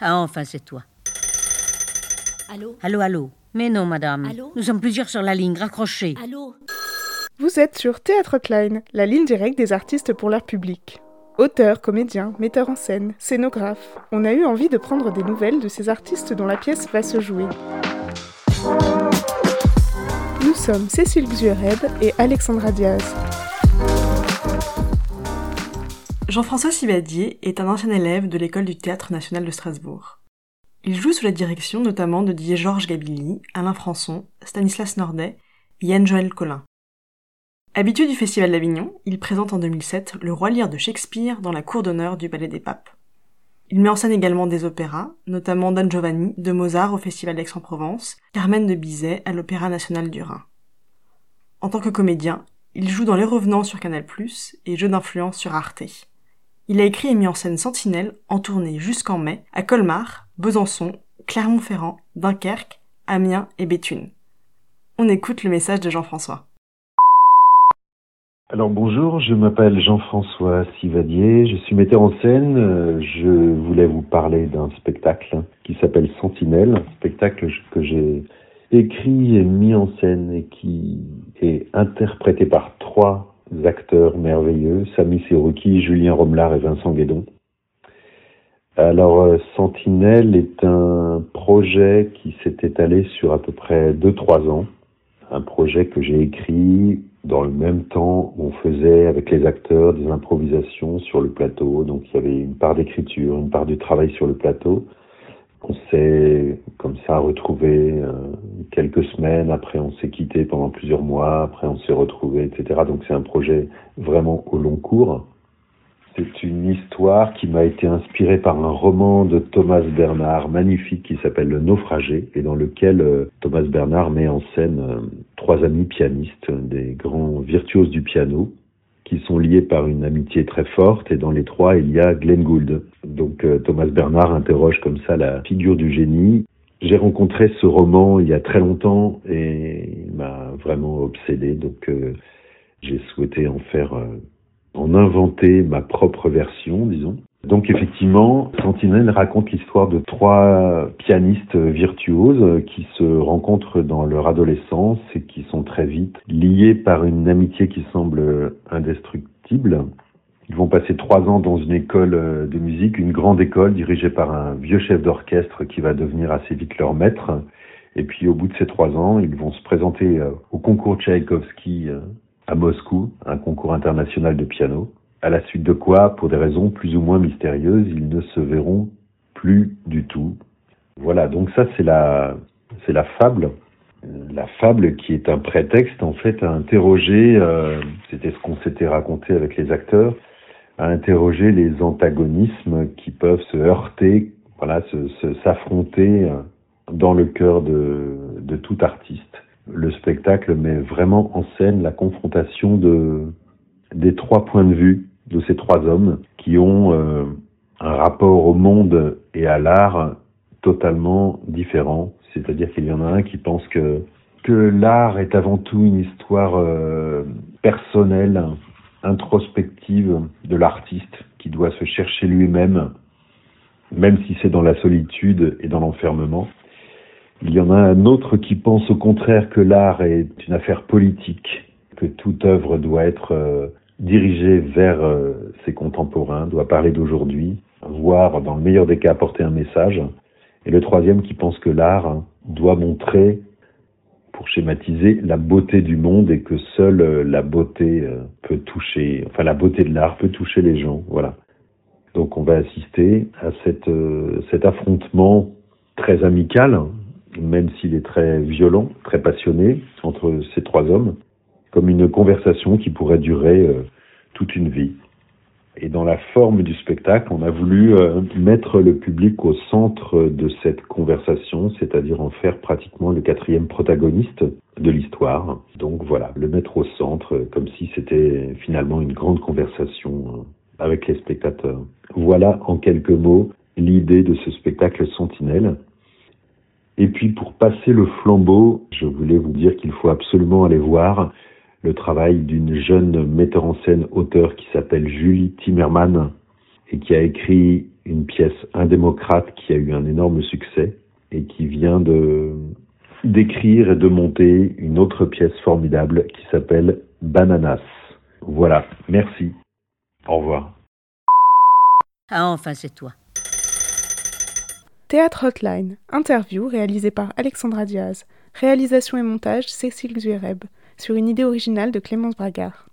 Ah, enfin, c'est toi. Allô? Allô, allô Mais non, madame. Allô? Nous sommes plusieurs sur la ligne, raccrochez. Allô? Vous êtes sur Théâtre Klein, la ligne directe des artistes pour leur public. Auteurs, comédiens, metteurs en scène, scénographes, on a eu envie de prendre des nouvelles de ces artistes dont la pièce va se jouer. Nous sommes Cécile Xuered et Alexandra Diaz. Jean-François Sivadier est un ancien élève de l'école du Théâtre national de Strasbourg. Il joue sous la direction notamment de Didier Georges Gabilly, Alain Françon, Stanislas Nordet et Yann-Joël Collin. Habitué du Festival d'Avignon, il présente en 2007 Le Roi Lear de Shakespeare dans la cour d'honneur du Palais des Papes. Il met en scène également des opéras, notamment Don Giovanni de Mozart au Festival d'Aix-en-Provence, Carmen de Bizet à l'Opéra national du Rhin. En tant que comédien, il joue dans Les Revenants sur Canal+, et Jeux d'influence sur Arte. Il a écrit et mis en scène Sentinelle en tournée jusqu'en mai à Colmar, Besançon, Clermont-Ferrand, Dunkerque, Amiens et Béthune. On écoute le message de Jean-François. Alors bonjour, je m'appelle Jean-François Sivadier, je suis metteur en scène. Je voulais vous parler d'un spectacle qui s'appelle Sentinelle, un spectacle que j'ai écrit et mis en scène et qui est interprété par trois acteurs merveilleux, Samy Serouki, Julien Romelard et Vincent Guédon. Alors euh, Sentinelle est un projet qui s'est étalé sur à peu près 2-3 ans, un projet que j'ai écrit dans le même temps, on faisait avec les acteurs des improvisations sur le plateau. Donc il y avait une part d'écriture, une part du travail sur le plateau. On s'est comme ça retrouvé euh, quelques semaines. Après, on s'est quitté pendant plusieurs mois. Après, on s'est retrouvé, etc. Donc c'est un projet vraiment au long cours. C'est une histoire qui m'a été inspirée par un roman de Thomas Bernard magnifique qui s'appelle Le Naufragé et dans lequel euh, Thomas Bernard met en scène euh, trois amis pianistes, des grands virtuoses du piano, qui sont liés par une amitié très forte et dans les trois il y a Glenn Gould. Donc euh, Thomas Bernard interroge comme ça la figure du génie. J'ai rencontré ce roman il y a très longtemps et il m'a vraiment obsédé donc euh, j'ai souhaité en faire euh, en inventer ma propre version, disons. Donc effectivement, Sentinelle raconte l'histoire de trois pianistes virtuoses qui se rencontrent dans leur adolescence et qui sont très vite liés par une amitié qui semble indestructible. Ils vont passer trois ans dans une école de musique, une grande école dirigée par un vieux chef d'orchestre qui va devenir assez vite leur maître. Et puis au bout de ces trois ans, ils vont se présenter au concours Tchaïkovski à Moscou, un concours international de piano, à la suite de quoi, pour des raisons plus ou moins mystérieuses, ils ne se verront plus du tout. Voilà, donc ça c'est la c'est la fable, la fable qui est un prétexte en fait à interroger, euh, c'était ce qu'on s'était raconté avec les acteurs, à interroger les antagonismes qui peuvent se heurter, voilà, s'affronter euh, dans le cœur de, de tout artiste le spectacle met vraiment en scène la confrontation de, des trois points de vue de ces trois hommes qui ont euh, un rapport au monde et à l'art totalement différent. C'est-à-dire qu'il y en a un qui pense que, que l'art est avant tout une histoire euh, personnelle, introspective de l'artiste qui doit se chercher lui-même, même si c'est dans la solitude et dans l'enfermement. Il y en a un autre qui pense au contraire que l'art est une affaire politique, que toute œuvre doit être euh, dirigée vers euh, ses contemporains, doit parler d'aujourd'hui, voire dans le meilleur des cas apporter un message. Et le troisième qui pense que l'art doit montrer, pour schématiser, la beauté du monde et que seule euh, la beauté euh, peut toucher, enfin la beauté de l'art peut toucher les gens. Voilà. Donc on va assister à euh, cet affrontement très amical, même s'il est très violent, très passionné, entre ces trois hommes, comme une conversation qui pourrait durer toute une vie. Et dans la forme du spectacle, on a voulu euh, mettre le public au centre de cette conversation, c'est-à-dire en faire pratiquement le quatrième protagoniste de l'histoire. Donc voilà, le mettre au centre, euh, comme si c'était finalement une grande conversation euh, avec les spectateurs. Voilà en quelques mots l'idée de ce spectacle Sentinelle. Et puis pour passer le flambeau, je voulais vous dire qu'il faut absolument aller voir le travail d'une jeune metteur en scène auteur qui s'appelle Julie Timmerman et qui a écrit une pièce un démocrate qui a eu un énorme succès et qui vient de d'écrire et de monter une autre pièce formidable qui s'appelle Bananas. Voilà, merci. Au revoir. Ah, enfin, c'est toi. Théâtre Hotline, interview réalisée par Alexandra Diaz. Réalisation et montage Cécile Zuereb, sur une idée originale de Clémence Bragard.